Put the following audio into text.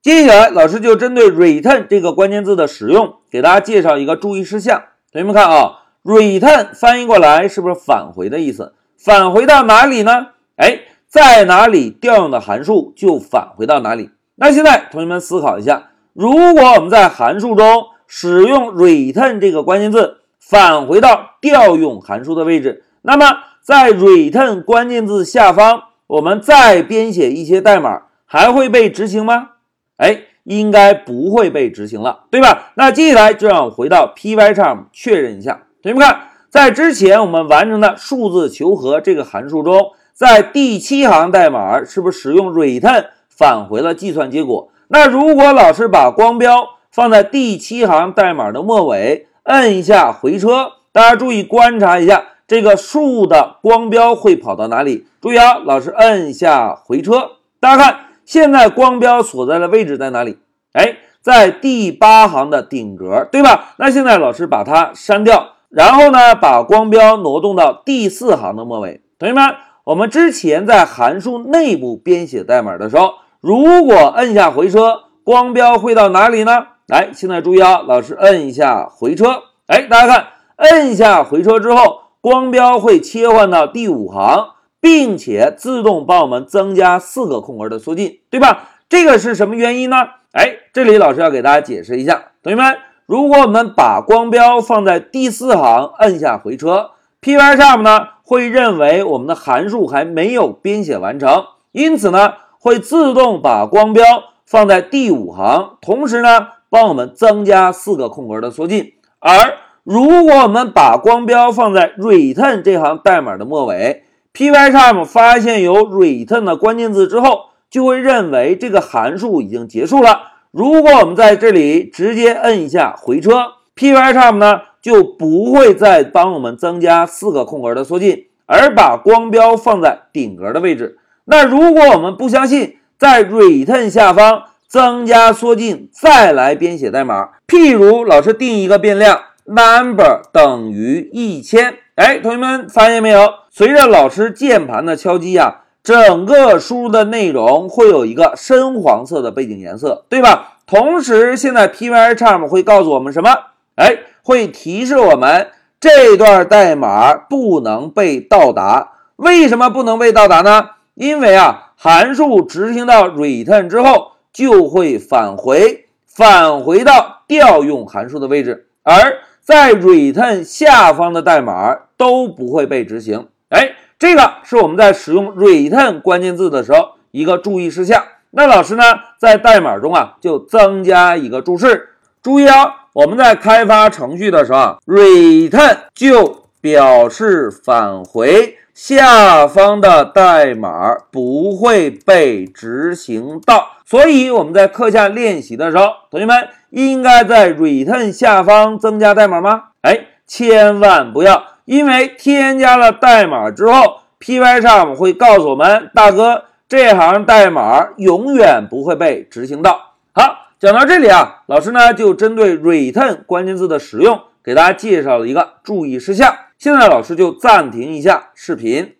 接下来，老师就针对 return 这个关键字的使用，给大家介绍一个注意事项。同学们看啊，return 翻译过来是不是返回的意思？返回到哪里呢？哎，在哪里调用的函数就返回到哪里。那现在同学们思考一下，如果我们在函数中使用 return 这个关键字返回到调用函数的位置，那么在 return 关键字下方，我们再编写一些代码，还会被执行吗？哎，应该不会被执行了，对吧？那接下来就让我回到 Pycharm 确认一下。同学们看，在之前我们完成的数字求和这个函数中，在第七行代码是不是使用 return 返回了计算结果？那如果老师把光标放在第七行代码的末尾，摁一下回车，大家注意观察一下这个数的光标会跑到哪里？注意啊，老师摁一下回车，大家看。现在光标所在的位置在哪里？哎，在第八行的顶格，对吧？那现在老师把它删掉，然后呢，把光标挪动到第四行的末尾。同学们，我们之前在函数内部编写代码的时候，如果摁下回车，光标会到哪里呢？来，现在注意啊，老师摁一下回车，哎，大家看，摁下回车之后，光标会切换到第五行。并且自动帮我们增加四个空格的缩进，对吧？这个是什么原因呢？哎，这里老师要给大家解释一下，同学们，如果我们把光标放在第四行，摁下回车，Pycharm 呢会认为我们的函数还没有编写完成，因此呢会自动把光标放在第五行，同时呢帮我们增加四个空格的缩进。而如果我们把光标放在 return 这行代码的末尾，Pycharm 发现有 return 的关键字之后，就会认为这个函数已经结束了。如果我们在这里直接摁一下回车，Pycharm 呢就不会再帮我们增加四个空格的缩进，而把光标放在顶格的位置。那如果我们不相信，在 return 下方增加缩进，再来编写代码，譬如老师定一个变量 number 等于一千。哎，同学们发现没有？随着老师键盘的敲击呀，整个输入的内容会有一个深黄色的背景颜色，对吧？同时，现在 Pycharm 会告诉我们什么？哎，会提示我们这段代码不能被到达。为什么不能被到达呢？因为啊，函数执行到 return 之后就会返回，返回到调用函数的位置，而在 return 下方的代码都不会被执行。哎，这个是我们在使用 return 关键字的时候一个注意事项。那老师呢，在代码中啊，就增加一个注释。注意啊，我们在开发程序的时候，return 就表示返回，下方的代码不会被执行到。所以我们在课下练习的时候，同学们应该在 return 下方增加代码吗？哎，千万不要。因为添加了代码之后，Pycharm 会告诉我们，大哥，这行代码永远不会被执行到。好，讲到这里啊，老师呢就针对 return 关键字的使用，给大家介绍了一个注意事项。现在老师就暂停一下视频。